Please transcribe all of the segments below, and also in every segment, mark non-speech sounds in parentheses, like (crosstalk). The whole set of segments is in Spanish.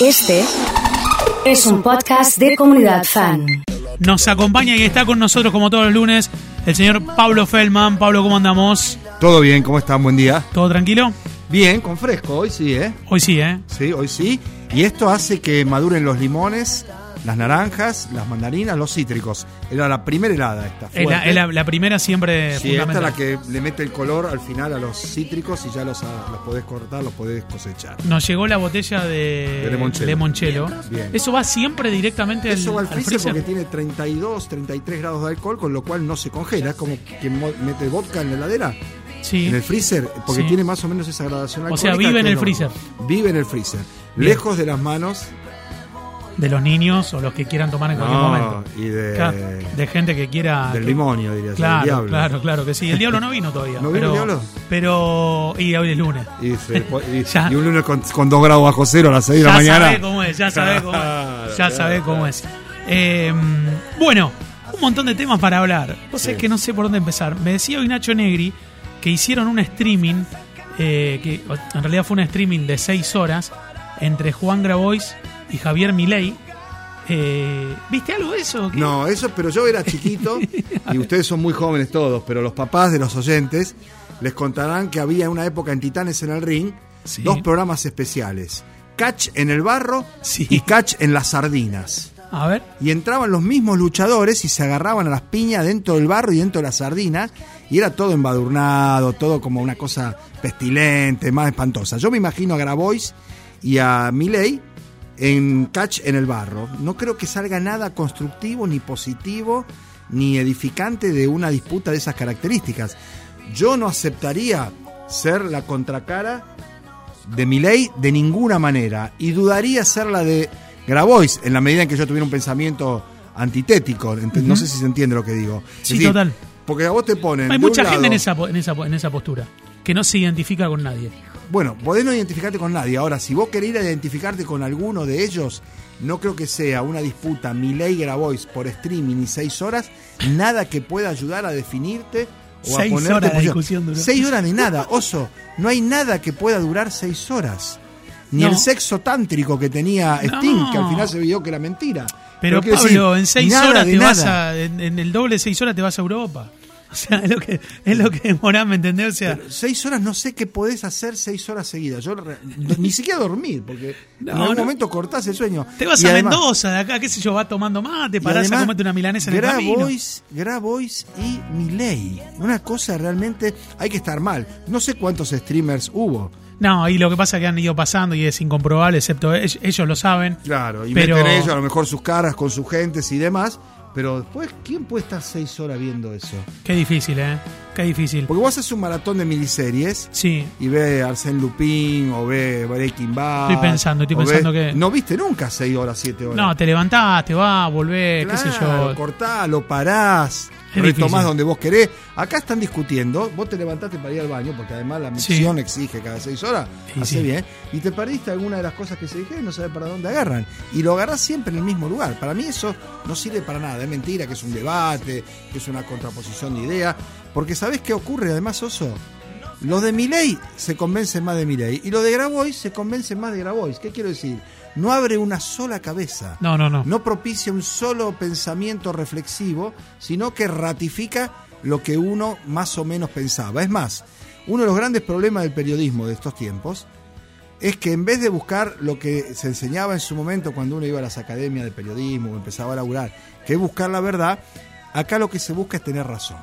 Este es un podcast de comunidad fan. Nos acompaña y está con nosotros como todos los lunes el señor Pablo Feldman. Pablo, ¿cómo andamos? Todo bien, ¿cómo están? Buen día. ¿Todo tranquilo? Bien, con fresco, hoy sí, ¿eh? Hoy sí, ¿eh? Sí, hoy sí. Y esto hace que maduren los limones, las naranjas, las mandarinas, los cítricos. Era la primera helada esta. Es la, la- la primera siempre Sí, esta es la que le mete el color al final a los cítricos y ya los, ah, los podés cortar, los podés cosechar. Nos llegó la botella de, De limoncello. limoncello. Bien. Eso va siempre directamente al, Eso va al al freezer, freezer. porque tiene 32, 33 grados de alcohol, con lo cual no se congela. Es como quien mo- mete vodka en la heladera, Sí. en el freezer, porque Sí. tiene más o menos esa gradación O sea, vive en que el no. freezer. Vive en el freezer. Bien. Lejos de las manos De los niños o los que quieran tomar en cualquier No, momento. y de- de gente que quiera. del limonio, diría yo, del Claro, diablo. claro, claro que sí. El diablo no vino todavía. (laughs) ¿No vino el diablo? Pero. Y hoy es lunes. Y, se- y- (laughs) Ya. y un lunes con, con 2 grados bajo cero a las 6 de la Ya mañana. sabe cómo es, ya sabe cómo es. Ya sabe cómo es. Eh, bueno, un montón de temas para hablar. Vos Sí. que no sé por dónde empezar. Me decía hoy Nacho Negri que hicieron un streaming, eh, que en realidad fue un streaming de 6 horas, entre Juan Grabois y Javier Milei. Eh, ¿Viste algo de eso? ¿Qué? No, eso, pero yo era chiquito y (laughs) ustedes son muy jóvenes todos, pero los papás de los oyentes les contarán que había una época en Titanes en el Ring Sí. dos programas especiales: Catch en el barro Sí. y Catch en las sardinas. A ver. Y entraban los mismos luchadores y se agarraban a las piñas dentro del barro y dentro de las sardinas. Y era todo embadurnado, todo como una cosa pestilente, más espantosa. Yo me imagino a Grabois y a Miley en catch en el barro. No creo que salga nada constructivo, ni positivo, ni edificante de una disputa de esas características. Yo no aceptaría ser la contracara de Milei de ninguna manera y dudaría ser la de Grabois en la medida en que yo tuviera un pensamiento antitético. No sé si se entiende lo que digo. Sí, total. Porque a vos te ponen. Hay mucha gente lado- en esa, en, esa, en esa postura, que no se identifica con nadie. Bueno, podés no identificarte con nadie. Ahora, si vos querés ir a identificarte con alguno de ellos, no creo que sea una disputa Milei Grabois por streaming y seis horas, nada que pueda ayudar a definirte o Seis a ponerte horas posición. discusión duró. Seis horas de nada, oso. No hay nada que pueda durar seis horas. Ni No. el sexo tántrico que tenía Sting, No. que al final se vio que era mentira. Pero, Pablo, decir, en seis horas de te vas a. En, en el doble de seis horas te vas a Europa. O sea, es lo que, es lo que demorás, ¿me entendés? O sea, Pero seis horas no sé qué podés hacer seis horas seguidas. Yo ni siquiera dormir, porque (laughs) No, en algún no. momento cortás el sueño. te vas Y a además- Mendoza, de acá, qué sé yo, vas tomando más, te y parás a además, comerte una milanesa en el camino. Grabois, Grabois y Milei. Una cosa realmente hay que estar mal. No sé cuántos streamers hubo. No, y lo que pasa es que han ido pasando y es incomprobable, excepto ellos, ellos lo saben. Claro, y Pero- meten ellos a lo mejor sus caras con sus gentes y demás. Pero después, ¿quién puede estar seis horas viendo eso? Qué difícil, ¿eh? Qué difícil. Porque vos haces un maratón de miniseries Sí, y ve Arsène Lupin o ve Breaking Bad. Estoy pensando, estoy pensando que- No viste nunca seis horas, siete horas. no, te levantás, te vas, volvés, qué sé Claro, yo. cortás, lo parás, Es retomás donde vos querés. Acá están discutiendo, vos te levantaste para ir al baño, porque además la Sí. misión exige cada seis horas, Y hace sí. bien, y te perdiste alguna de las cosas que se dijeron y no sabes para dónde agarran. Y lo agarrás siempre en el mismo lugar. Para mí eso no sirve para nada, es mentira, que es un debate, que es una contraposición de ideas, porque ¿sabés qué ocurre además, Oso? Los de Milei se convencen más de Milei y los de Grabois se convencen más de Grabois. ¿Qué quiero decir? No abre una sola cabeza No, no, no. no propicia un solo pensamiento reflexivo, sino que ratifica lo que uno más o menos pensaba. Es más, uno de los grandes problemas del periodismo de estos tiempos es que en vez de buscar lo que se enseñaba en su momento cuando uno iba a las academias de periodismo o empezaba a laburar, que es buscar la verdad, acá lo que se busca es tener razón.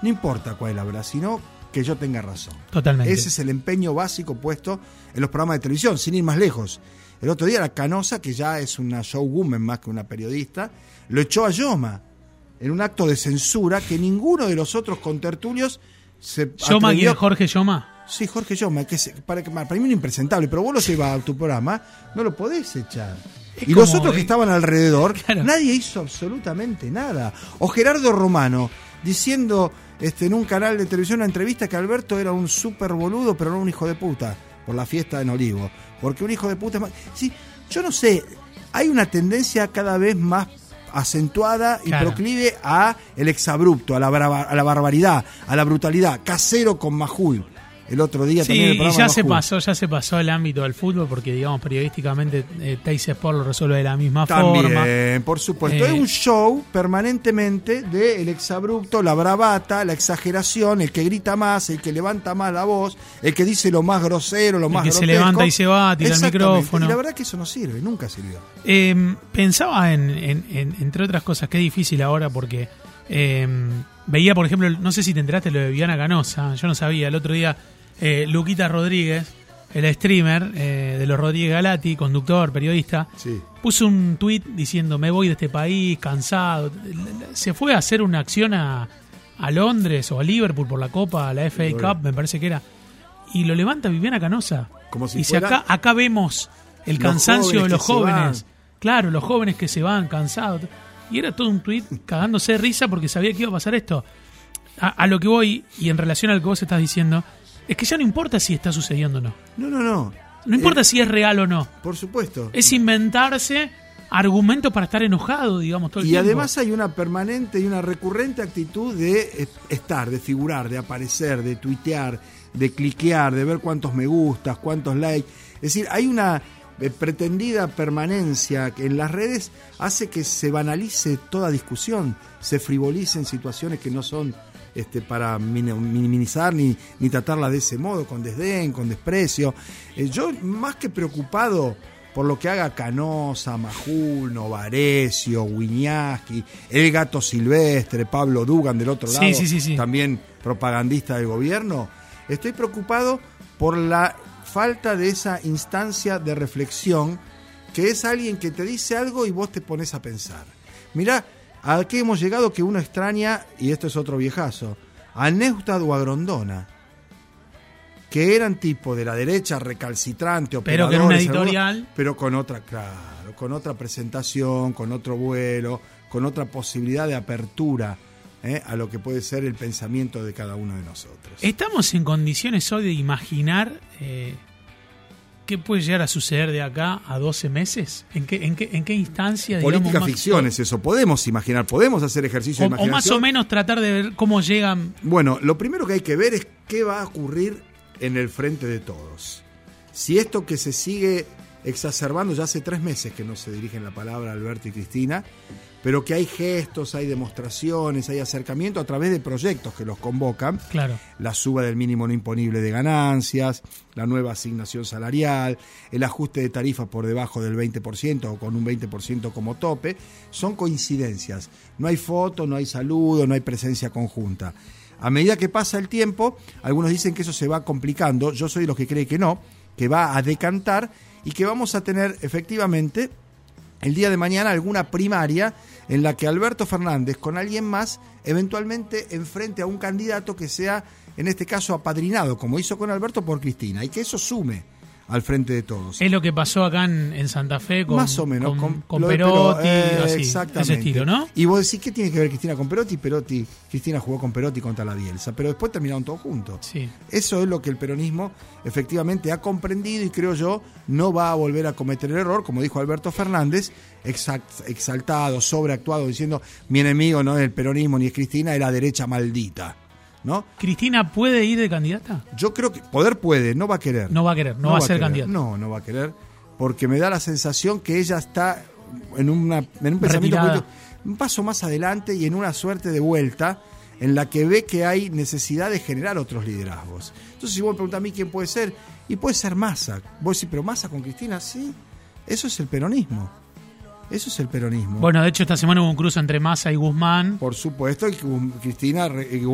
No importa cuál es la verdad, sino que yo tenga razón. Totalmente. Ese es el empeño básico puesto en los programas de televisión, sin ir más lejos. El otro día la Canosa, que ya es una showwoman más que una periodista, lo echó a Yoma en un acto de censura que ninguno de los otros contertulios se Yoma. Jorge Yoma. Sí, Jorge Yoma, que es, para, para mí un impresentable, pero vos lo llevas a tu programa, no lo podés echar. Es y los otros que estaban alrededor, (laughs) Claro. nadie hizo absolutamente nada. O Gerardo Romano diciendo este, en un canal de televisión una entrevista que Alberto era un súper boludo, pero no un hijo de puta, por la fiesta en Olivo. Porque un hijo de puta es más. Sí, yo no sé, hay una tendencia cada vez más acentuada y Claro. proclive a el exabrupto, a la, a la barbaridad, a la brutalidad, casero con majul. El otro día Sí, también el y ya se pasó, ya se pasó el ámbito del fútbol porque digamos periodísticamente eh, Teis Sport lo resuelve de la misma forma. También, por supuesto. Eh, es un show permanentemente de el exabrupto, la bravata, la exageración, el que grita más, el que levanta más la voz, el que dice lo más grosero, lo El más que se levanta y se va, tira el micrófono. Y la verdad que eso no sirve, nunca sirvió. Eh, pensaba en, en- en- entre otras cosas, qué difícil ahora porque eh, veía, por ejemplo, no sé si te enteraste lo de Viviana Canosa, yo no sabía, el otro día eh, Luquita Rodríguez, el streamer eh, de los Rodríguez Galati, conductor, periodista, Sí. puso un tuit diciendo me voy de este país, cansado. Se fue a hacer una acción a, a Londres o a Liverpool por la Copa, la FA. Cup, me parece que era. Y lo levanta Viviana Canosa. Como si y si fuera acá, acá vemos el cansancio de los jóvenes. Claro, los jóvenes que se van cansados. Y era todo un tuit cagándose de risa porque sabía que iba a pasar esto. A, a lo que voy, y en relación a lo que vos estás diciendo, es que ya no importa si está sucediendo o no. No, no, no. No importa Eh, si es real o no. por supuesto. Es inventarse argumentos para estar enojado, digamos, todo el Y tiempo. además hay una permanente y una recurrente actitud de estar, de figurar, de aparecer, de tuitear, de cliquear, de ver cuántos me gustas, cuántos likes. Es decir, hay una eh, pretendida permanencia que en las redes hace que se banalice toda discusión, se frivolicen situaciones que no son este, para min- minimizar ni, ni tratarla de ese modo, con desdén, con desprecio. Eh, yo más que preocupado por lo que haga Canosa, Majul, Novarecio, Wiñaski, el gato silvestre, Pablo Dugan del otro lado, sí, sí, sí. también propagandista del gobierno, estoy preocupado por la falta de esa instancia de reflexión que es alguien que te dice algo y vos te pones a pensar. Mirá, ¿a qué hemos llegado que uno extraña, y esto es otro viejazo, a Neustad o a Grondona? que eran tipo de la derecha recalcitrante, Pero que en una editorial- algunos, pero con otra, claro, con otra presentación, con otro vuelo, con otra posibilidad de apertura ¿eh? a lo que puede ser el pensamiento de cada uno de nosotros. ¿Estamos en condiciones hoy de imaginar eh, qué puede llegar a suceder de acá a 12 meses? ¿En qué, en qué, en qué instancia? digamos, Política más- ficción es eso, podemos imaginar, podemos hacer ejercicio O, de o más imaginación. o menos tratar de ver cómo llegan. Bueno, lo primero que hay que ver es qué va a ocurrir en el frente de todos. Si esto que se sigue exacerbando, ya hace tres meses que no se dirigen la palabra Alberto y Cristina, pero que hay gestos, hay demostraciones, hay acercamiento a través de proyectos que los convocan, Claro. la suba del mínimo no imponible de ganancias, la nueva asignación salarial, el ajuste de tarifa por debajo del 20% o con un 20% como tope, son coincidencias. No hay foto, no hay saludo, no hay presencia conjunta. A medida que pasa el tiempo, algunos dicen que eso se va complicando, yo soy de los que cree que no, que va a decantar y que vamos a tener efectivamente el día de mañana alguna primaria en la que Alberto Fernández con alguien más eventualmente enfrente a un candidato que sea, en este caso, apadrinado, como hizo con Alberto por Cristina, y que eso sume al frente de todos. Es lo que pasó acá en, en Santa Fe con, Más o menos, con, Perotti, eh, así, exactamente. ese estilo, ¿no? Y vos decís, ¿qué tiene que ver Cristina con Perotti? Perotti, Cristina jugó con Perotti contra la Bielsa, pero después terminaron todos juntos. Sí. Eso es lo que el peronismo efectivamente ha comprendido y creo yo no va a volver a cometer el error, como dijo Alberto Fernández, exaltado, sobreactuado, diciendo mi enemigo no es el peronismo ni es Cristina, es la derecha maldita. ¿No? ¿Cristina puede ir de candidata? Yo creo que poder puede, no va a querer. No va a querer, no, va a ser candidata. No, no va a querer, porque me da la sensación que ella está en, una, en un pensamiento un paso más adelante y en una suerte de vuelta en la que ve que hay necesidad de generar otros liderazgos. Entonces, si vos me preguntás a mí quién puede ser, y puede ser Massa. Vos decís, pero Massa con Cristina, sí. Eso es el peronismo. Eso es el peronismo. Bueno, de hecho, esta semana hubo un cruce entre Massa y Guzmán. Por supuesto, y Cristina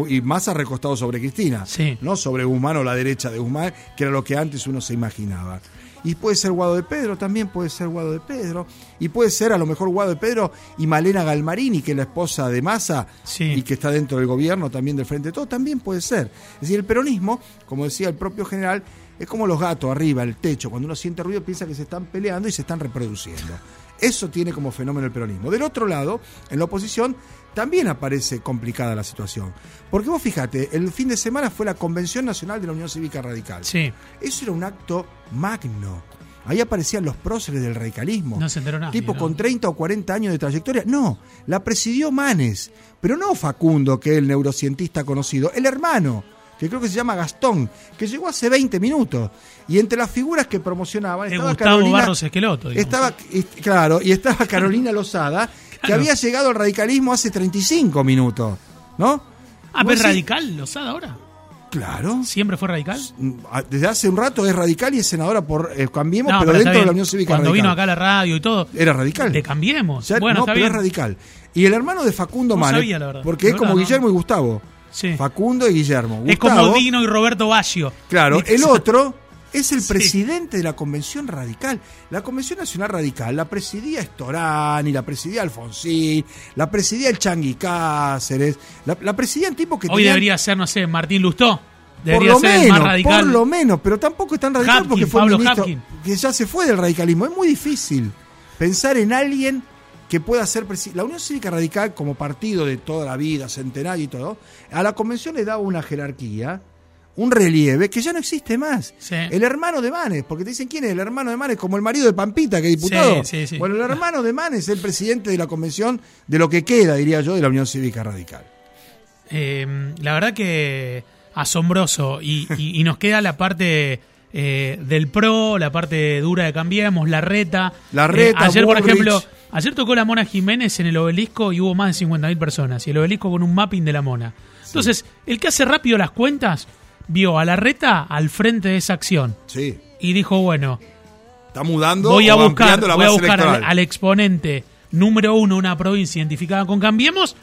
y Massa recostado sobre Cristina, Sí. no sobre Guzmán o la derecha de Guzmán, que era lo que antes uno se imaginaba. Y puede ser Guado de Pedro, también puede ser Guado de Pedro. Y puede ser a lo mejor Guado de Pedro y Malena Galmarini, que es la esposa de Massa Sí. y que está dentro del gobierno también del Frente de Todo, también puede ser. Es decir, el peronismo, como decía el propio general, es como los gatos arriba, el techo. Cuando uno siente ruido piensa que se están peleando y se están reproduciendo. Eso tiene como fenómeno el peronismo. Del otro lado, en la oposición, también aparece complicada la situación. Porque vos fíjate, el fin de semana fue la Convención Nacional de la Unión Cívica Radical. Sí, Eso era un acto magno. Ahí aparecían los próceres del radicalismo. no se enteró nadie. Tipo ¿no? con 30 o 40 años de trayectoria. No, la presidió Manes. Pero no Facundo, que es el neurocientista conocido, el hermano. Que creo que se llama Gastón, que llegó hace 20 minutos. Y entre las figuras que promocionaban Es estaba Gustavo Carolina, Barros Esqueloto. estaba, est- claro, y estaba Carolina Lozada, (laughs) que Claro. había llegado al radicalismo hace 35 minutos, ¿no? Ah, pero es radical, Lozada ahora. Claro. ¿Siempre fue radical? Desde hace un rato es radical y es senadora por eh, Cambiemos, No, pero, está dentro de la Unión Cívica Cuando Radical. vino acá a la radio y todo, Era radical. le cambiemos. Ya- bueno, no, está pero bien. es radical. Y el hermano de Facundo No Manes, sabía, la verdad. porque De es como verdad. Guillermo y Gustavo. Sí. Facundo y Guillermo. Es Gustavo, como Dino y Roberto Baggio. Claro, (laughs) el otro es el Sí. presidente de la Convención Radical. La Convención Nacional Radical la presidía Estorani, la presidía Alfonsín, la presidía el Changui Cáceres, la, la presidían tipos que Hoy tenían- debería ser, no sé, Martín Lustó. por Debería lo ser menos, más radical. por lo menos, pero tampoco es tan radical Hapkin, porque fue Pablo un ministro Hapkin. que ya se fue del radicalismo. Es muy difícil pensar en alguien que pueda ser presidente. La Unión Cívica Radical, como partido de toda la vida, centenario y todo, a la convención le daba una jerarquía, un relieve que ya no existe más. Sí. El hermano de Manes, porque te dicen quién es el hermano de Manes, como el marido de Pampita, que es diputado. Sí, sí, sí. Bueno, el hermano de Manes es el presidente de la convención de lo que queda, diría yo, de la Unión Cívica Radical. Eh, la verdad que asombroso. Y, y- y nos queda la parte eh, del pro, la parte dura de Cambiemos, la reta. La Eh, reta, ayer, por ejemplo, ayer tocó la Mona Jiménez en el obelisco y hubo más de 50.000 personas. Y el obelisco con un mapping de la Mona. Entonces, el que hace rápido las cuentas vio a la reta al frente de esa acción. Sí. Y dijo, bueno, Está mudando voy a buscar, la voy a buscar al, exponente número uno una provincia identificada con Cambiemos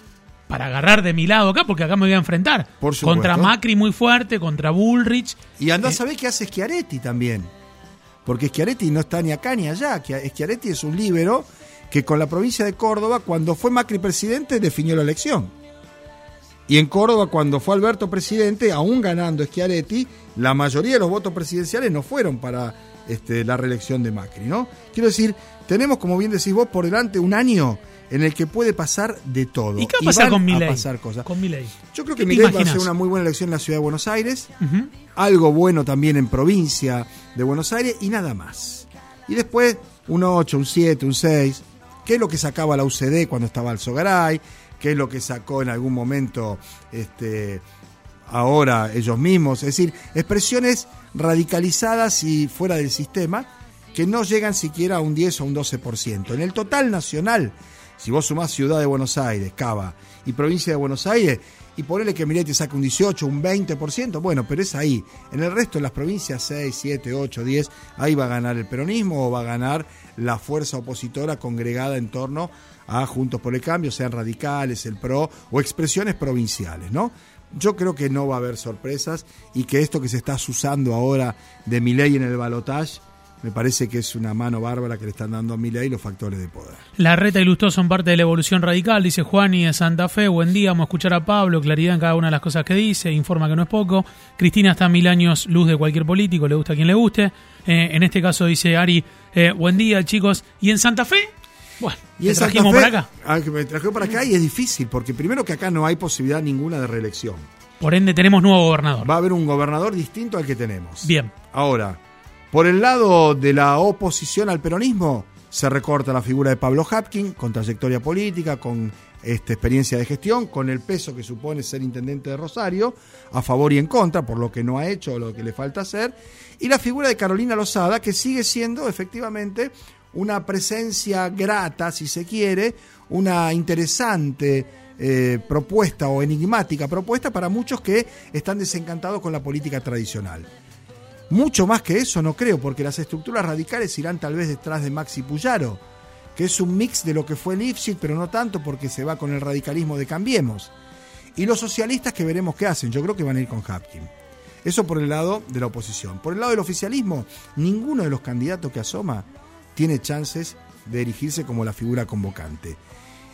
para agarrar de mi lado acá, porque acá me voy a enfrentar. Por supuesto. contra Macri muy fuerte, contra Bullrich. Y andá a saber qué hace Schiaretti también. Porque Schiaretti no está ni acá ni allá. Schiaretti es un líbero que con la provincia de Córdoba, cuando fue Macri presidente, definió la elección. Y en Córdoba, cuando fue Alberto presidente, aún ganando Schiaretti, la mayoría de los votos presidenciales no fueron para este, la reelección de Macri, ¿no? Quiero decir, tenemos, como bien decís vos, por delante un año en el que puede pasar de todo. ¿Y qué va a pasar con Milei? pasar cosas. Con Milei. Yo creo ¿Qué que Milei va a ser una muy buena elección en la ciudad de Buenos Aires algo bueno también en provincia de Buenos Aires y nada más. Y después un 8, un 7, un 6, que es lo que sacaba la UCD cuando estaba el Sogaray, que es lo que sacó en algún momento este, ahora ellos mismos. Es decir, expresiones radicalizadas y fuera del sistema que no llegan siquiera a un 10 o un 12%. En el total nacional, si vos sumás Ciudad de Buenos Aires, Cava y Provincia de Buenos Aires, y ponele que Milei te saque un 18, un 20%, bueno, pero es ahí. En el resto de las provincias, 6, 7, 8, 10, ahí va a ganar el peronismo o va a ganar la fuerza opositora congregada en torno a Juntos por el Cambio, sean radicales, el PRO o expresiones provinciales, ¿no? Yo creo que no va a haber sorpresas y que esto que se está usando ahora de Milei en el balotaje, me parece que es una mano bárbara que le están dando a Milei los factores de poder. La reta y Lustó son parte de la evolución radical, dice Juani de Santa Fe. Buen día, vamos a escuchar a Pablo, claridad en cada una de las cosas que dice, informa que no es poco. Cristina está a mil años luz de cualquier político, le gusta a quien le guste. Eh, en este caso dice Ari, eh, buen día chicos. ¿Y en Santa Fe? Bueno, Y en Santa trajimos Fe, para acá. ah, que me trajeron para acá y es difícil, porque primero que acá no hay posibilidad ninguna de reelección. Por ende tenemos nuevo gobernador. Va a haber un gobernador distinto al que tenemos. Bien. Ahora, por el lado de la oposición al peronismo, se recorta la figura de Pablo Hapkin, con trayectoria política, con este, experiencia de gestión, con el peso que supone ser intendente de Rosario, a favor y en contra, por lo que no ha hecho o lo que le falta hacer, y la figura de Carolina Lozada, que sigue siendo efectivamente una presencia grata, si se quiere, una interesante eh, propuesta o enigmática propuesta para muchos que están desencantados con la política tradicional. Mucho más que eso no creo, porque las estructuras radicales irán tal vez detrás de Maxi Puyaro, que es un mix de lo que fue Lipschitz, pero no tanto porque se va con el radicalismo de Cambiemos. Y los socialistas que veremos qué hacen, yo creo que van a ir con Hapkin. Eso por el lado de la oposición. Por el lado del oficialismo, ninguno de los candidatos que asoma tiene chances de erigirse como la figura convocante.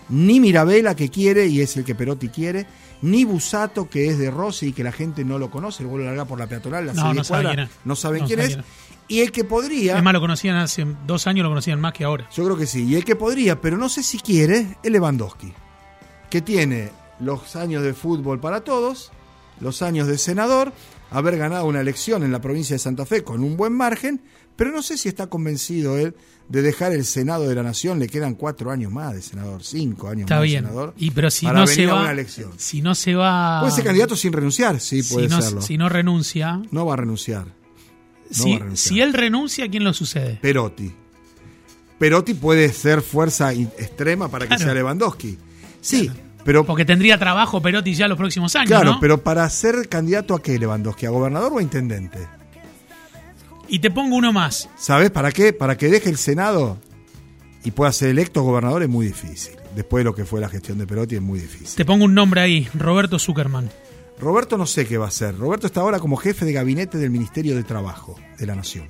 Ni Mirabella que quiere y es el que Perotti quiere, ni Busato que es de Rossi y que la gente no lo conoce, lo vuelve a largar por la peatonal, la No, no sabe cuadra, no saben No quién sabe es. quién Y el que podría, Es más, lo conocían hace dos años, lo conocían más que ahora. yo creo que sí, y el que podría, pero no sé si quiere, es Lewandowski, que tiene los años de fútbol para todos, los años de senador, haber ganado una elección en la provincia de Santa Fe con un buen margen, Pero no sé si está convencido él de dejar el Senado de la Nación. Le quedan cuatro años más de senador, cinco años Está más bien. de senador. Y pero si para no venir se a va, una elección. si no se va, Puede ser candidato sin renunciar, sí, puede si no, serlo. si no renuncia, No va a renunciar. si, va a renunciar. si él renuncia, ¿quién lo sucede? Perotti. Perotti puede ser fuerza extrema para que Claro. sea Lewandowski. Sí, pero Porque tendría trabajo Perotti ya los próximos años, claro, ¿no? pero para ser candidato a qué Lewandowski, a gobernador o a intendente. Y te pongo uno más. ¿Sabes para qué? Para que deje el Senado y pueda ser electo gobernador es muy difícil. Después de lo que fue la gestión de Perotti es muy difícil. Te pongo un nombre ahí, Roberto Zuckerman. Roberto no sé qué va a hacer. Roberto está ahora como jefe de gabinete del Ministerio de Trabajo de la Nación.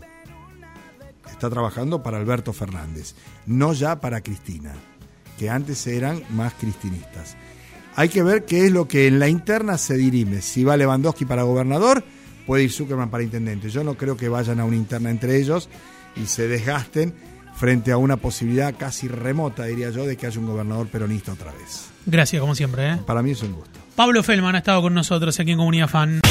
Está trabajando para Alberto Fernández, no ya para Cristina, que antes eran más cristinistas. Hay que ver qué es lo que en la interna se dirime. Si va Lewandowski para gobernador, puede ir Zuckerman para intendente. Yo no creo que vayan a una interna entre ellos y se desgasten frente a una posibilidad casi remota, diría yo, de que haya un gobernador peronista otra vez. Gracias, como siempre. ¿eh? Para mí es un gusto. Pablo Feldman ha estado con nosotros aquí en Comunidad Fan.